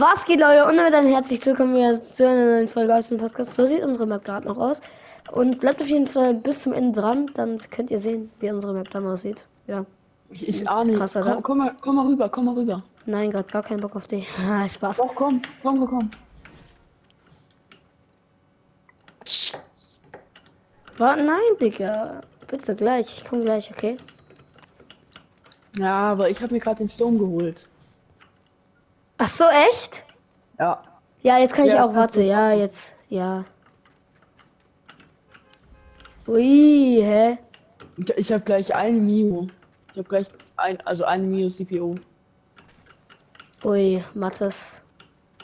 Was geht, Leute? Und damit ein herzlich willkommen wieder zu einer neuen Folge aus dem Podcast. So sieht unsere Map gerade noch aus. Und bleibt auf jeden Fall bis zum Ende dran, dann könnt ihr sehen, wie unsere Map dann aussieht. Ja. Ich, ich ahne. Krass, komm, komm, mal, komm mal rüber, komm mal rüber. Nein, gerade gar keinen Bock auf dich. Ah, Spaß. Doch, komm, komm, komm, komm. Warte, nein, Digga. Bitte gleich. Ich komme gleich, okay? Ja, aber ich habe mir gerade den Sturm geholt. Ach so, echt? Ja. Ja, jetzt kann ich Ja, auch. kannst Warte, ja, jetzt. Ja. Ui, hä? Ich, ich habe gleich einen Mio. Ich habe gleich ein, also einen Mio CPO. Ui, Mattes.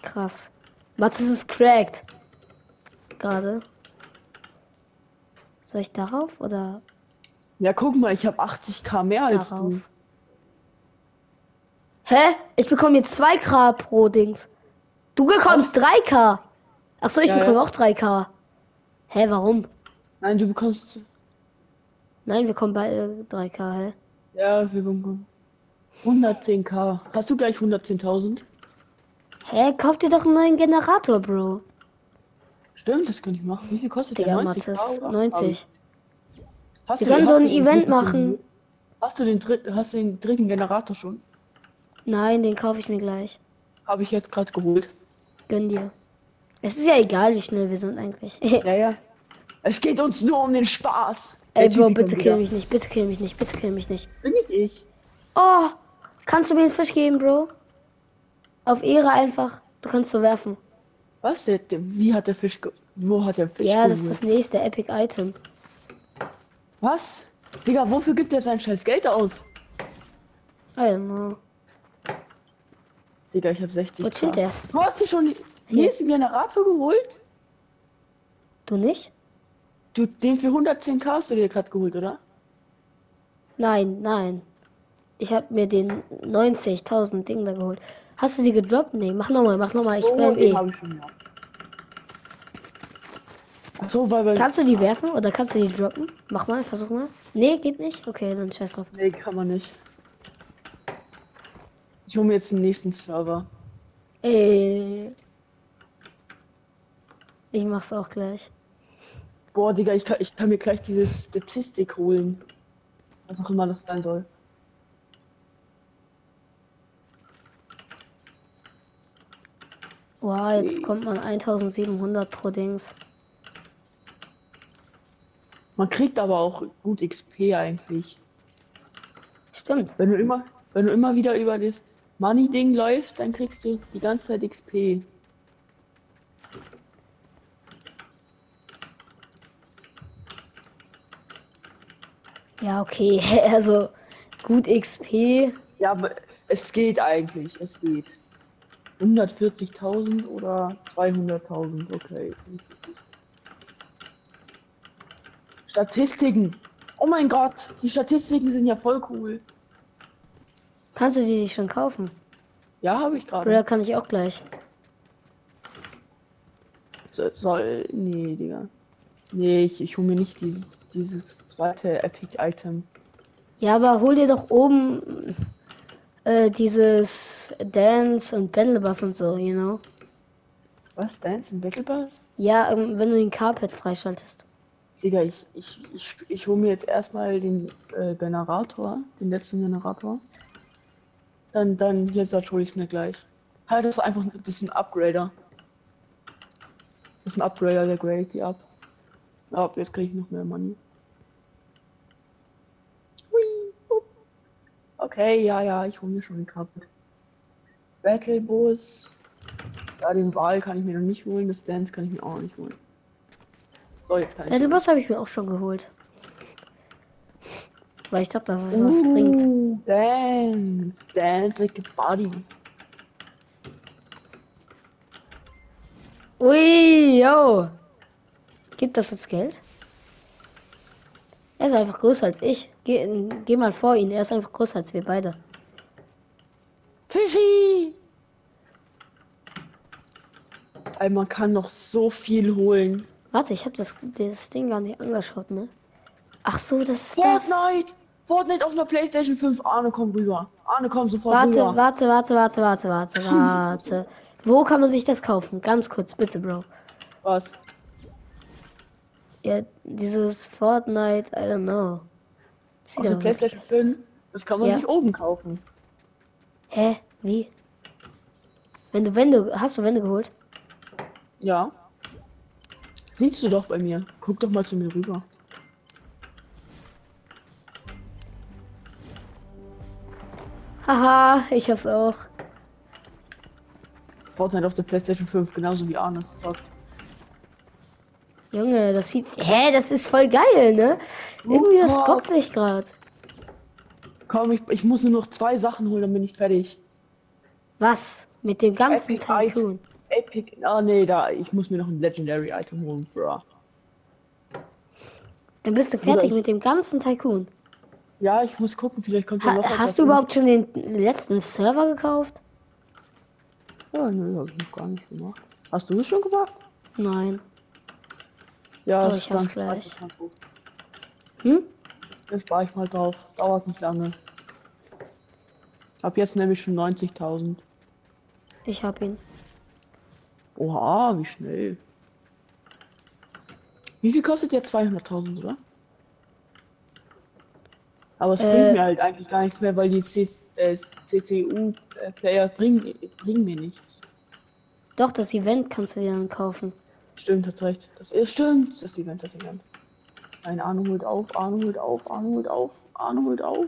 Krass. Mattes ist cracked. Gerade. Soll ich darauf oder Ja, guck mal, ich habe 80k mehr als darauf? du. Hä? Ich bekomme jetzt 2K pro Dings. Du bekommst 3K. Achso, ich Ja, bekomme ja. auch 3K. Hä, warum? Nein, du bekommst. Nein, wir kommen beide 3K, hä? Ja, wir bekommen 110k. Hast du gleich 110.000? Hä, kauf dir doch einen neuen Generator, Bro. Stimmt, das könnte ich machen. Wie viel kostet Digga, der? 90 Mattes. 90. Hast Wir du, können so ein Event machen. Hast du den dritten, hast du den dritten Generator schon? Nein, den kaufe ich mir gleich. Habe ich jetzt gerade geholt. Gönn dir. Es ist ja egal, wie schnell wir sind eigentlich. Ja, ja. Es geht uns nur um den Spaß. Ey, Bro, bitte kill wieder. mich nicht, bitte kill mich nicht, bitte kill mich nicht. Das bin nicht ich. Oh, kannst du mir einen Fisch geben, Bro? Auf Ehre einfach. Du kannst so werfen. Was? Der, wie hat der Fisch ge Wo hat der Fisch ja, das ist das nächste Epic Item. Was? Digga, wofür gibt er sein scheiß Geld aus? I don't know. Digga, ich hab 60. Wo chillt der? Du hast dir schon den nächsten Generator geholt? Du nicht? Du, den für 110k hast du dir gerade geholt, oder? Nein, nein. Ich habe mir den 90.000 Ding da geholt. Hast du sie gedroppt? Nee, mach nochmal, mach nochmal. Ich so, bleib eh. hab ich ja. Ach so, weil wir... Kannst du die werfen oder kannst du die droppen? Mach mal, versuch mal. Nee, geht nicht? Okay, dann scheiß drauf. Nee, kann man nicht. Ich hole mir jetzt den nächsten Server. Ey. Ich mach's auch gleich. Boah, Digga, ich kann, ich kann mir gleich diese Statistik holen. Was auch immer das sein soll. Wow, jetzt bekommt man 1700 pro Dings. Man kriegt aber auch gut XP eigentlich. Stimmt. Wenn du immer, wenn du immer wieder über das Money-Ding läufst, dann kriegst du die ganze Zeit XP. Ja, okay. Also gut XP. Ja, aber es geht eigentlich, es geht. 140.000 oder 200.000, okay. Statistiken. Oh mein Gott, die Statistiken sind ja voll cool. Kannst du die dich schon kaufen? Ja, habe ich gerade. Oder kann ich auch gleich? So- Soll. Nee, Digga. Nee, ich, ich hole mir nicht dieses, dieses zweite Epic Item. Ja, aber hol dir doch oben äh, dieses Dance und Battle Bus und so, you know? Was? Dance in Battle Pass? Ja, ähm, wenn du den Carpet freischaltest. Digga, ich, ich, ich, ich hole mir jetzt erstmal den äh, Generator, den letzten Generator. Dann, dann, jetzt hole ich mir gleich. Halt, das ist einfach, das ist ein Upgrader. Das ist ein Upgrader, der gradet die ab. Ja, jetzt kriege ich noch mehr Money. Okay, ja, ja, ich hole mir schon den Carpet. Battle Bus. Ja, den Wahl kann ich mir noch nicht holen, das Dance kann ich mir auch nicht holen. So, jetzt kann ich. Battle Bus habe ich mir auch schon geholt. Weil ich dachte, dass es was bringt. Ooh, Dance, dance like a body. Ui, yo. Gibt das jetzt Geld? Er ist einfach größer als ich. Geh, geh mal vor ihn, er ist einfach größer als wir beide. Fischi! Ey, man kann noch so viel holen. Warte, ich habe das, das Ding gar nicht angeschaut, ne? Ach so, das ist das. Fortnite! Fortnite auf einer Playstation 5. Arne, komm rüber. Arne, komm sofort Warte, rüber. warte, warte, warte, warte, warte, warte. Wo kann man sich das kaufen? Ganz kurz, bitte, Bro. Was? Ja, dieses Fortnite, I don't know. Sieht Aus der PlayStation 5? Das kann man Ja. sich oben kaufen. Hä? Wie? Wenn du Wände. Hast du Wände geholt? Ja. Siehst du doch bei mir. Guck doch mal zu mir rüber. Haha, ich hab's auch. Fortnite auf der PlayStation 5, genauso wie Arnes sagt. Junge, das sieht. Hä, das ist voll geil, ne? Irgendwie das bockt sich grad. Komm, ich, ich muss nur noch zwei Sachen holen, dann bin ich fertig. Was? Mit dem ganzen Epic Tycoon. Epic. Ah, nee, da. Ich muss mir noch ein Legendary Item holen, bro. Dann bist du fertig ich- mit dem ganzen Tycoon. Ja, ich muss gucken, vielleicht kommt ja Ha noch was. hast du überhaupt schon den letzten Server gekauft? Ja, nö, hab ich noch gar nicht gemacht. Hast du es schon gemacht? Nein. Ja, Aber das ich hab's gleich. Hm? Dann spare ich mal drauf. Dauert nicht lange. Hab jetzt nämlich schon 90.000. Ich hab ihn. Oha, wie schnell. Wie viel kostet der 200.000, oder? Aber es Äh. bringt mir halt eigentlich gar nichts mehr, weil die C äh, CCU-Player bringen, bringen mir nichts. Doch, das Event kannst du dir dann kaufen. Stimmt, hat recht. Das ist stimmt. Das Event, das Event. Nein, Arno holt auf, Arno holt auf, Arno holt auf, Arno holt auf.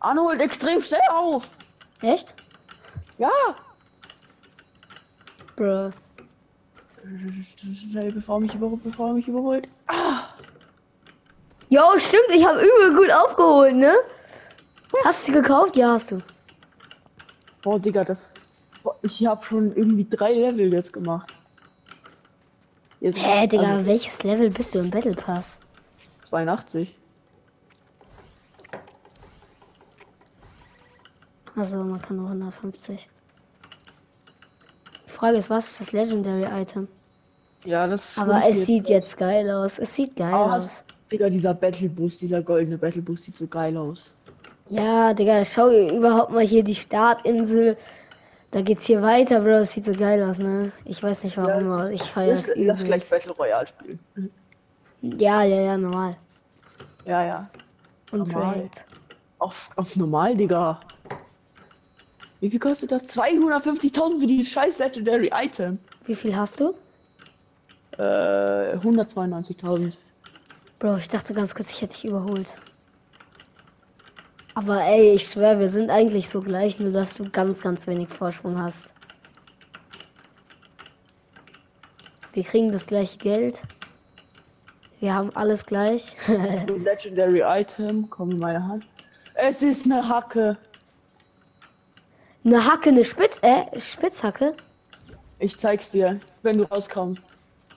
Arno holt extrem schnell auf. Echt? Ja. Bro. Schnell, bevor mich überholt, bevor er mich überholt. Jo, stimmt, ich habe übel gut aufgeholt, ne? Hast du sie gekauft? Ja, hast du. Boah, Digga, das. Boah, ich habe schon irgendwie drei Level jetzt gemacht. Jetzt, Hä, Digga, also welches Level bist du im Battle Pass? 82. Also, man kann nur 150. Die Frage ist, was ist das Legendary Item? Ja, das. Aber hol ich es sieht jetzt geil aus. Es sieht geil Ah, aus. Digga, dieser Battle Boost, dieser goldene Battle Boost sieht so geil aus. Ja, Digga, schau überhaupt mal hier die Startinsel. Da geht's hier weiter, Bro. Das sieht so geil aus, ne? Ich weiß nicht warum, Ja, aber ich feiere es lass gleich. Battle Royale spielen. Ja, ja, ja, normal. Ja, ja. Und Normal. Raid. Auf, auf normal, Digga. Wie viel kostet das? 250.000 für dieses scheiß Legendary Item. Wie viel hast du? Äh, 192.000. Bro, ich dachte ganz kurz, ich hätte dich überholt. Aber ey, ich schwör, wir sind eigentlich so gleich, nur dass du ganz, ganz wenig Vorsprung hast. Wir kriegen das gleiche Geld. Wir haben alles gleich. Legendary Item, komm in meine Hand. Es ist eine Hacke. eine Hacke, eine Spitz, äh, Spitzhacke? Ich zeig's dir, wenn du rauskommst.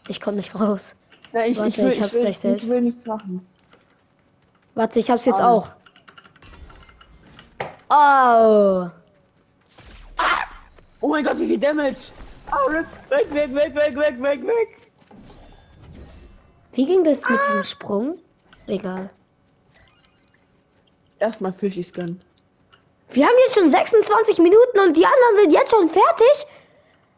Ich komme nicht raus. Ja, ich, Warte, ich, will, ich hab's ich will, gleich selbst. Ich will nichts machen. Warte, ich hab's jetzt ah. auch. Oh. Ah! Oh mein Gott, wie viel Damage! Oh, weg, weg, weg, weg, weg, weg, weg! Wie ging das ah! mit diesem Sprung? Egal. Erstmal Fischi scannen. Wir haben jetzt schon 26 Minuten und die anderen sind jetzt schon fertig.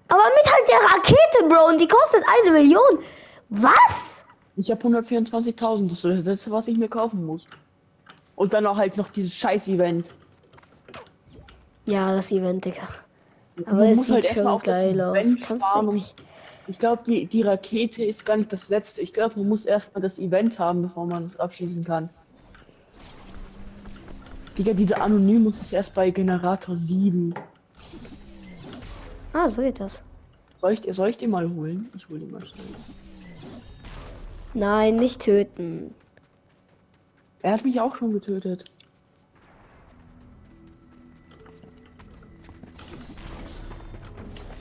Aber mit halt der Rakete, Bro, und die kostet eine Million. Was? Ich habe 124.000, das ist das letzte, was ich mir kaufen muss. Und dann auch halt noch dieses Scheiß-Event. Ja, das Event, Digga. Aber Man es muss sieht halt schon geil aus. Event. Ich glaube, die, die Rakete ist gar nicht das letzte. Ich glaube, man muss erstmal das Event haben, bevor man es abschließen kann. Digga, diese Anonymous ist erst bei Generator 7. Ah, so geht das. Soll ich, soll ich den mal holen? Ich hole den mal schnell. Nein, nicht töten. Er hat mich auch schon getötet.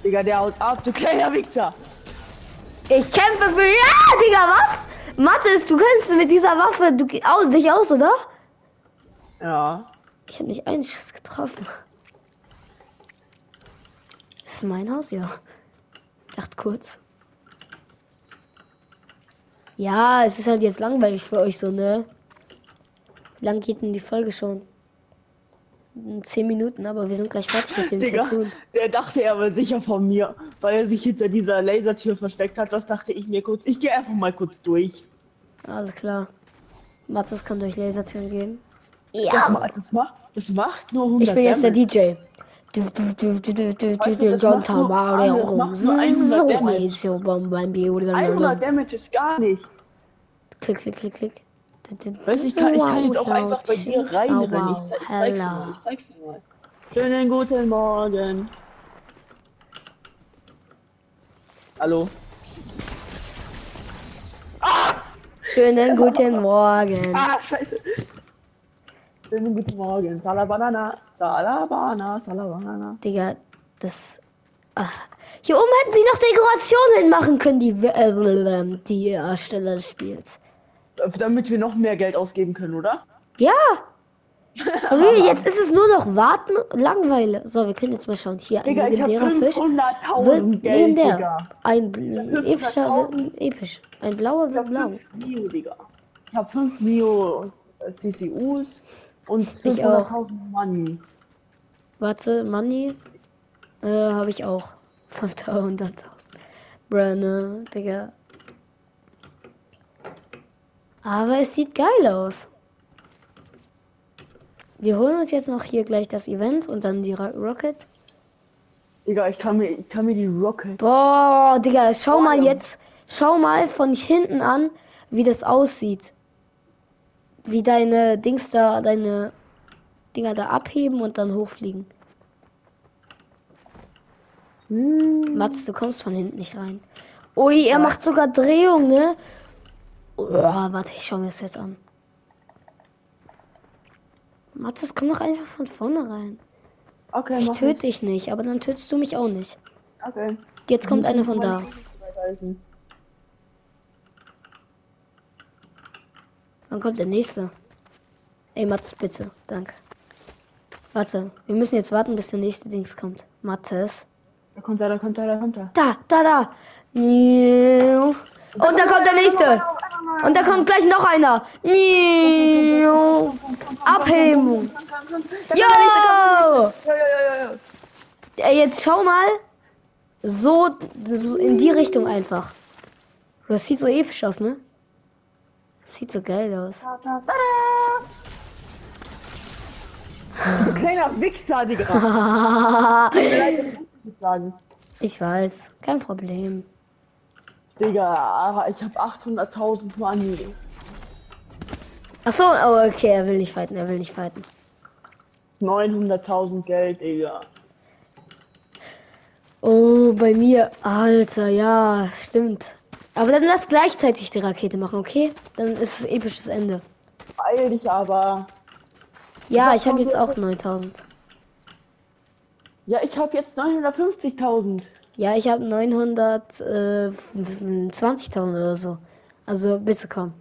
Digga, der haut ab, du kleiner Wichser. Ich kämpfe für. Ja, Digga, was? Mathis, du kennst mit dieser Waffe du, au, dich aus, oder? Ja. Ich habe nicht einen Schuss getroffen. Das ist mein Haus, ja. Dachte kurz. Ja, es ist halt jetzt langweilig für euch so, ne? Wie lang geht denn die Folge schon? in 10 Minuten, aber wir sind gleich fertig mit dem Digga, Tycoon. der dachte er war sicher von mir, weil er sich hinter dieser Lasertür versteckt hat. Das dachte ich mir kurz. Ich gehe einfach mal kurz durch. Alles klar. Mathis kann durch Lasertüren gehen. Das, ma das, macht, das macht nur 100 Ich bin jetzt der Damage. DJ. Nur 100 So, bam, bam, 100 Damage ist gar nichts. Klick, klick, klick, klick. Weißt du, ich kann, ich kann jetzt auch einfach bei dir reinrennen. Ich, ich zeig's dir mal. Ich zeig's dir mal. Schönen guten Morgen. Hallo. Schönen guten Morgen. Ah, scheiße. Schönen guten Morgen. Salabanana. Salabana. Salabanana. Digga, das. Ah. Hier oben hätten sie noch Dekorationen hinmachen können, die, äh, die Ersteller des Spiels. Damit wir noch mehr Geld ausgeben können, oder? Ja! Real, jetzt ist es nur noch warten, Langweile. So, wir können jetzt mal schauen. Hier ein Digga, legendärer Fisch. 500.000 Wird Geld, legendär. Digga. Ein hab bl- 500.000. epischer wird episch. Ein blauer Ich wird blau. 5 Mio, Digga. Ich hab 5 Mio äh, CCUs und Ich auch. 500.000 Money. Warte, Money. Äh, habe ich auch. 500.000. Bruh, ne, Digga. Aber es sieht geil aus. Wir holen uns jetzt noch hier gleich das Event und dann die Ro Rocket. Digga, ich kann mir, ich kann mir die Rocket. Boah, Digga, schau Boah, mal jetzt. Schau mal von hinten an, wie das aussieht. Wie deine Dings da, deine Dinger da abheben und dann hochfliegen. Hm. Mats, du kommst von hinten nicht rein. Ui, er macht sogar Drehungen, ne? Oh, warte, ich schau mir das jetzt an. Mats, komm doch einfach von vorne rein. Okay, Ich töte dich nicht, aber dann tötest du mich auch nicht. ich. Okay. Jetzt kommt einer von da. Füße Wann kommt der nächste? Ey, Mats, bitte. Danke. Warte, wir müssen jetzt warten, bis der nächste Dings kommt. Mattes. Da kommt er, da kommt er, da kommt er. Da, da, da. Und da kommt der nächste. Und da kommt gleich noch einer. Abhebung. Yo! ja. Ey, jetzt schau mal. So, so in die Richtung einfach. Das sieht so episch aus, ne? Sieht so geil aus. Du kleiner Wichser, Digga. Ich weiß, kein Problem. Digga, ich hab 800.000 Money. Ach so, oh, okay, er will nicht fighten, er will nicht fighten. 900.000 Geld, Digga. Oh, bei mir, Alter, ja, stimmt. Aber dann lass gleichzeitig die Rakete machen, okay? Dann ist es episches Ende. Beeil dich aber. Ja, Ich ich hab habe jetzt auch 9000. Ja, ich hab jetzt 950.000. Ja, ich habe 920.000 oder so. Also bitte komm.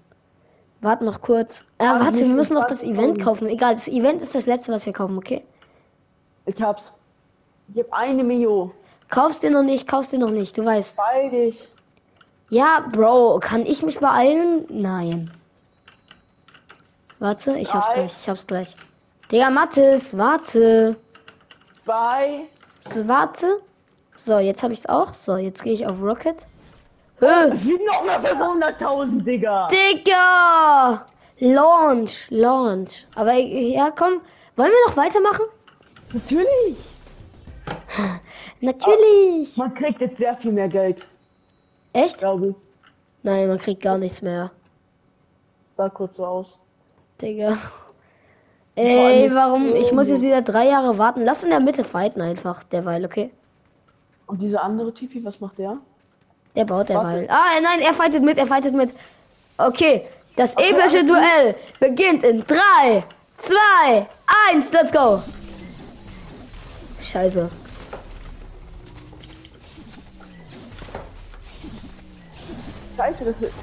Warte noch kurz. Ah, warte, wir müssen noch das 20.000. Event kaufen. Egal, das Event ist das letzte, was wir kaufen, okay? Ich hab's. Ich hab eine Million. Kaufst dir noch nicht, kaufst dir noch nicht, du weißt. Beeil dich. Ja, Bro, kann ich mich beeilen? Nein. Warte, ich hab's gleich, ich hab's gleich. Digga, Mathis, warte. Zwei. So, Warte. So, jetzt habe ich's auch. So, jetzt gehe ich auf Rocket. Hö, noch mal 500.000, Digga. Digga! Launch, Launch. Aber ja, komm. Wollen wir noch weitermachen? Natürlich. Natürlich. Man kriegt jetzt sehr viel mehr Geld, Echt? glaube ich. Nein, man kriegt gar nichts mehr. Sah kurz so aus. Digga. Ey, warum? Ich muss jetzt wieder drei Jahre warten. Lass in der Mitte fighten einfach, derweil, okay? Und dieser andere Typi, was macht der? Der baut derweil. Ah, nein, er fightet mit, er fightet mit. Okay, das Okay, epische Duell beginnt in 3, 2, 1, let's go. Scheiße. Scheiße, das wird.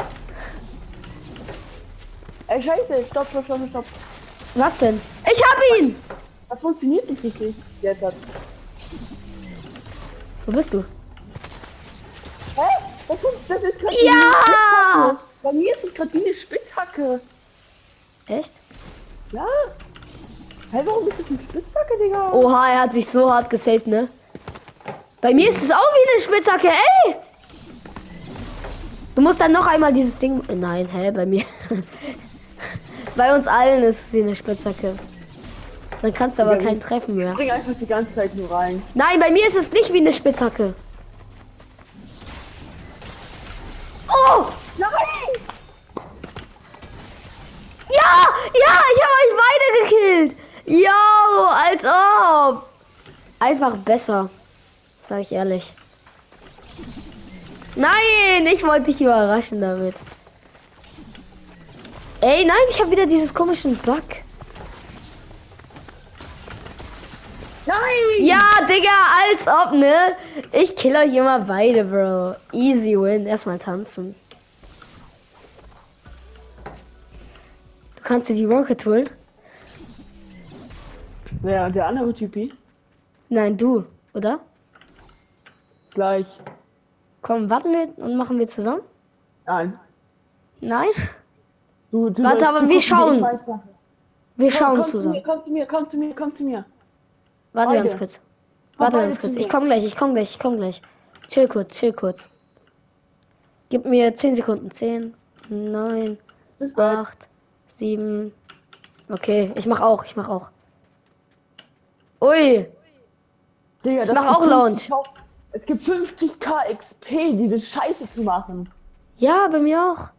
Ey, scheiße, stopp, stopp, stopp, stopp. Was denn? Ich hab ihn! Das funktioniert nicht richtig. Jetzt hat. Wo bist du? Hä? Das ist, das ist gerade Ja! Bei mir ist es gerade wie eine Spitzhacke. Echt? Ja? Hä, warum ist das eine Spitzhacke, Digga? Oha, er hat sich so hart gesaved, ne? Bei mir ist es auch wie eine Spitzhacke, ey! Du musst dann noch einmal dieses Ding. Nein, hä, bei mir. bei uns allen ist es wie eine Spitzhacke. Dann kannst du aber keinen treffen Ich mehr. spring einfach die ganze Zeit nur rein. Nein, bei mir ist es nicht wie eine Spitzhacke. Oh! Nein! Ja! Ja! Ich habe euch beide gekillt! Yo! Als ob! Einfach besser. Sag ich ehrlich. Nein! Ich wollte dich überraschen damit. Ey, nein, ich habe wieder dieses komischen Bug. Nein! Ja, Digga, als ob, ne? Ich kill euch immer beide, Bro. Easy win. Erstmal tanzen. Du kannst dir die Rocket holen? Wer, der andere Typi? Nein, du, oder? Gleich. Komm, warten wir und machen wir zusammen? Nein. Nein? Du, du Warte, aber wir ich schauen. Wir Komm, schauen komm Zu zusammen. mir, komm zu mir, komm zu mir, komm zu mir. Warte beide. ganz kurz. Warte ganz zu kurz. Ich komm gleich, ich komm gleich, ich komm gleich. Chill kurz, chill kurz. Gib mir 10 Sekunden. 10, 9, Bis bald. 8, 7. Okay, ich mach auch, ich mach auch. Ui, Digga, das mach auch Lounge. 50 Es gibt 50k XP, diese Scheiße zu machen. ja, bei mir auch.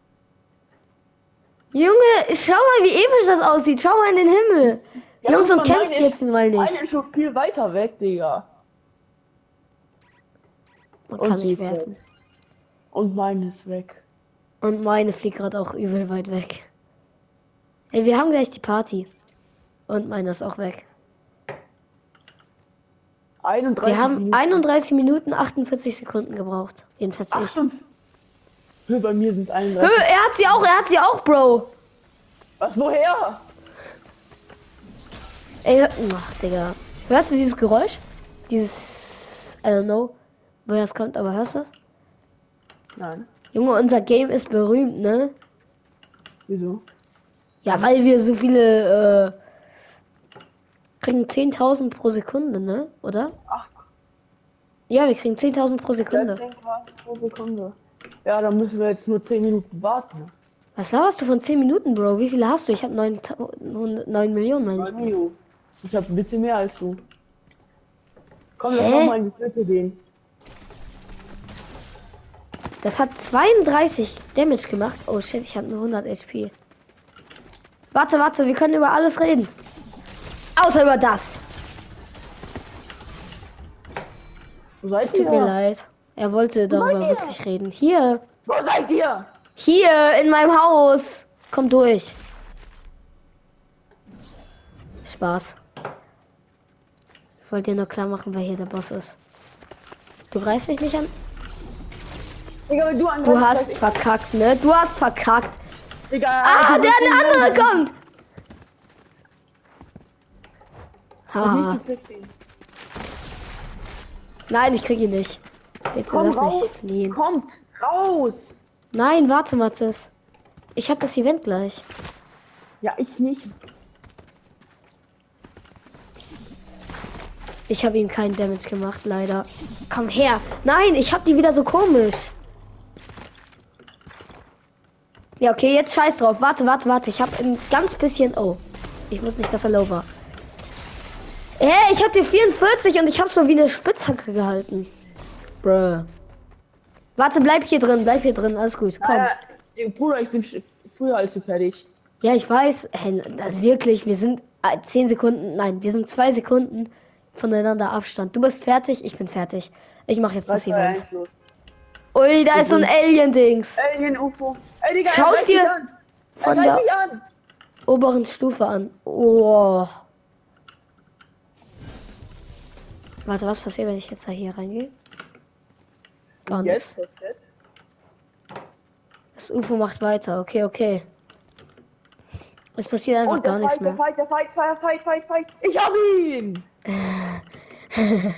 Junge, schau mal, wie episch das aussieht. Schau mal in den Himmel. Ja, Jungs, und kämpft jetzt mal nicht. Meine ist schon viel weiter weg, Digga. Man Und kann nicht weg. Und meine ist weg. Und meine fliegt gerade auch übel weit weg. Ey, wir haben gleich die Party. Und meine ist auch weg. 31 Wir haben Minuten. 31 Minuten 48 Sekunden gebraucht. Jedenfalls ich. 58. Hö, Bei mir sind es Hö, 31. er hat sie auch, er hat sie auch, Bro. Was, woher? Ey, hör- ach, Digga. Hörst du dieses Geräusch? Dieses, I don't know, woher es kommt, aber hörst du das? Nein. Junge, unser Game ist berühmt, ne? Wieso? Ja, weil wir so viele, äh, kriegen 10.000 pro Sekunde, ne? Oder? Ach, Ja, wir kriegen 10.000 pro Sekunde. 13 Grad pro Sekunde. Ja, dann müssen wir jetzt nur 10 Minuten warten. Was laberst du von 10 Minuten, Bro? Wie viele hast du? Ich habe 9, 9 Millionen, meine ich. Neun Minuten. Ich habe ein bisschen mehr als du. Komm, lass mal in die Mitte gehen. Das hat 32 Damage gemacht. Oh shit, ich habe nur 100 HP. Warte, warte, wir können über alles reden. Außer über das. Wo seid Es tut ihr? mir leid. Er wollte darüber ihr? wirklich reden. Hier, Wo seid ihr? hier in meinem Haus. Komm durch. Spaß. Ich wollte dir nur klar machen, wer hier der Boss ist. Du greifst mich nicht an? Digga, du Du hast verkackt, ne? Du hast verkackt. Digga, Ah, der, der andere kommt. Ihn. Nein, ich krieg ihn nicht. Bitte Komm lass raus. mich fliehen. Kommt raus. Nein, warte, Mathis. Ich hab das Event gleich. Ja, ich nicht. Ich habe ihm keinen Damage gemacht, leider. Komm her. Nein, ich hab die wieder so komisch. Ja, okay, jetzt scheiß drauf. Warte, warte, warte. Ich hab ein ganz bisschen. Oh. Ich wusste nicht, dass er low war. Hä, ich hab dir 44 und ich hab so wie eine Spitzhacke gehalten. Bruh. Warte, bleib hier drin, bleib hier drin. Alles gut. Komm. Äh, Bruder, ich bin früher als du fertig. Ja, ich weiß, hey, das wirklich, wir sind äh, 10 Sekunden, nein, wir sind 2 Sekunden voneinander Abstand. Du bist fertig, ich bin fertig. Ich mache jetzt das Was war Event. Ui, da ist so ein Alien-Dings. Alien UFO. Ey, Digga, Schau's dir an. Von der-. Oberen Stufe an. Oh. Warte, was passiert, wenn ich jetzt da hier reingehe? Gar nichts. Jetzt, jetzt. Das UFO macht weiter. Okay, okay. Es passiert einfach der gar nichts der mehr. Fight, der Fight, Fight, Fight, Fight, Fight. Ich hab ihn.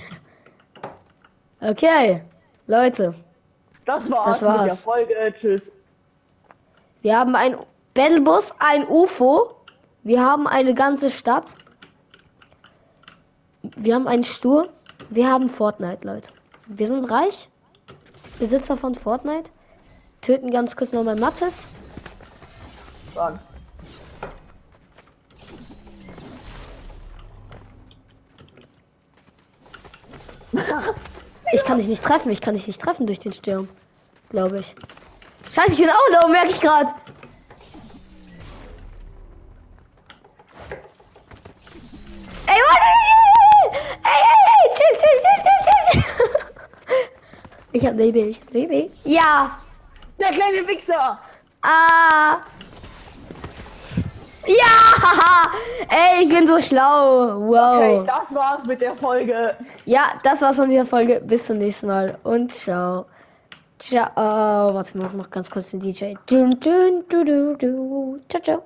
Okay, Leute. Das war's, Das war's. mit der Folge. Tschüss. Wir haben ein Battlebus, ein UFO. Wir haben eine ganze Stadt. Wir haben einen Stur. Wir haben Fortnite, Leute. Wir sind reich. Besitzer von Fortnite. Töten ganz kurz nochmal Mattes. Sagen. Ich kann dich nicht treffen. Ich kann dich nicht treffen durch den Sturm. Glaube ich. Scheiße, ich bin auch low, merke ich gerade. Eine Idee. Ja! Der kleine Wichser! Ah! Ja! Ey, ich bin so schlau. Wow. Okay, das war's mit der Folge. Ja, das war's von dieser Folge. Bis zum nächsten Mal und ciao. Ciao. Warte mal, ich mach ganz kurz den DJ. Dun, dun, du, du, du. Ciao, ciao.